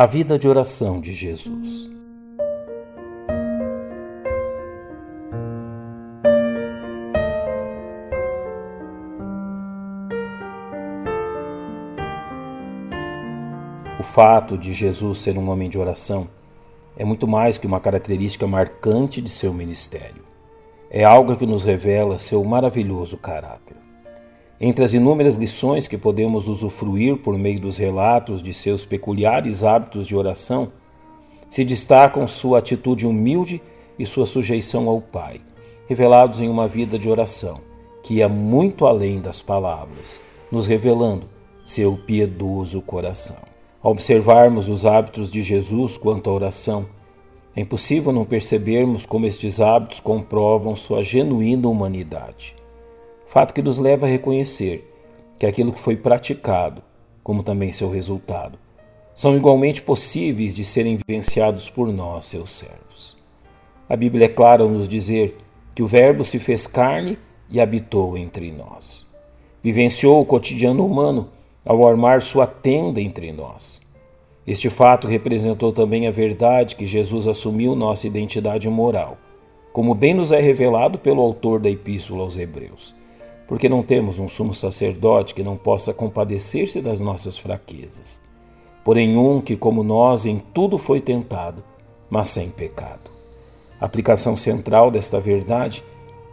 A vida de oração de Jesus. O fato de Jesus ser um homem de oração é muito mais que uma característica marcante de seu ministério. É algo que nos revela seu maravilhoso caráter. Entre as inúmeras lições que podemos usufruir por meio dos relatos de seus peculiares hábitos de oração, se destacam sua atitude humilde e sua sujeição ao Pai, revelados em uma vida de oração que ia muito além das palavras, nos revelando seu piedoso coração. Ao observarmos os hábitos de Jesus quanto à oração, é impossível não percebermos como estes hábitos comprovam sua genuína humanidade. Fato que nos leva a reconhecer que aquilo que foi praticado, como também seu resultado, são igualmente possíveis de serem vivenciados por nós, seus servos. A Bíblia é clara ao nos dizer que o Verbo se fez carne e habitou entre nós. Vivenciou o cotidiano humano ao armar sua tenda entre nós. Este fato representou também a verdade que Jesus assumiu nossa identidade moral, como bem nos é revelado pelo autor da Epístola aos Hebreus, porque não temos um sumo sacerdote que não possa compadecer-se das nossas fraquezas, porém um que, como nós, em tudo foi tentado, mas sem pecado. A aplicação central desta verdade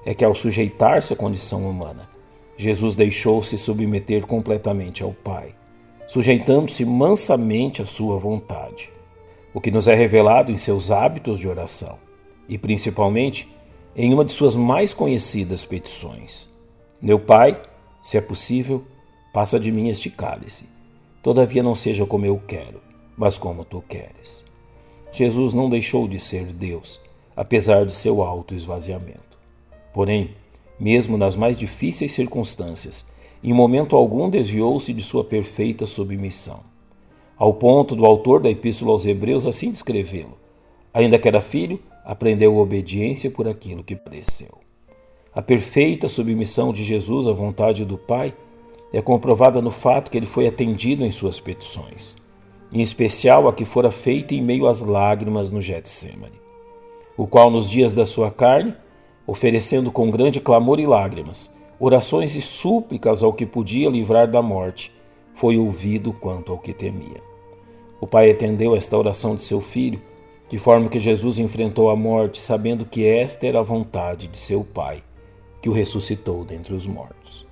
é que, ao sujeitar-se à condição humana, Jesus deixou-se submeter completamente ao Pai, sujeitando-se mansamente à sua vontade, o que nos é revelado em seus hábitos de oração e principalmente em uma de suas mais conhecidas petições: Meu Pai, se é possível, passa de mim este cálice. Todavia não seja como eu quero, mas como tu queres. Jesus não deixou de ser Deus, apesar de seu alto esvaziamento. Porém, mesmo nas mais difíceis circunstâncias, em momento algum desviou-se de sua perfeita submissão. Ao ponto do autor da Epístola aos Hebreus assim descrevê-lo: ainda que era filho, aprendeu obediência por aquilo que padeceu. A perfeita submissão de Jesus à vontade do Pai é comprovada no fato que ele foi atendido em suas petições, em especial a que fora feita em meio às lágrimas no Getsemane, o qual nos dias da sua carne oferecendo com grande clamor e lágrimas, orações e súplicas ao que podia livrar da morte, foi ouvido quanto ao que temia. O pai atendeu esta oração de seu filho, de forma que Jesus enfrentou a morte, sabendo que esta era a vontade de seu pai, que o ressuscitou dentre os mortos.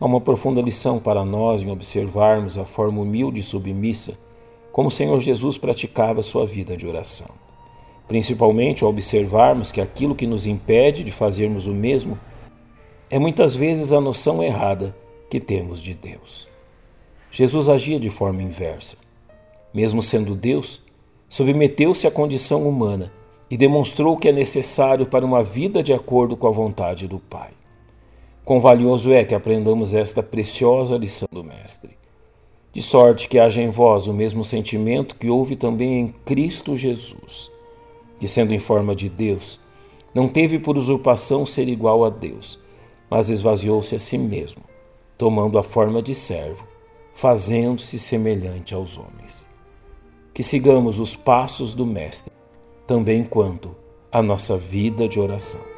Há uma profunda lição para nós em observarmos a forma humilde e submissa como o Senhor Jesus praticava sua vida de oração principalmente ao observarmos que aquilo que nos impede de fazermos o mesmo é muitas vezes a noção errada que temos de Deus. Jesus agia de forma inversa. Mesmo sendo Deus, submeteu-se à condição humana e demonstrou que é necessário para uma vida de acordo com a vontade do Pai. Quão valioso é que aprendamos esta preciosa lição do Mestre. De sorte que haja em vós o mesmo sentimento que houve também em Cristo Jesus que, sendo em forma de Deus, não teve por usurpação ser igual a Deus, mas esvaziou-se a si mesmo, tomando a forma de servo, fazendo-se semelhante aos homens. Que sigamos os passos do Mestre, também quanto à nossa vida de oração.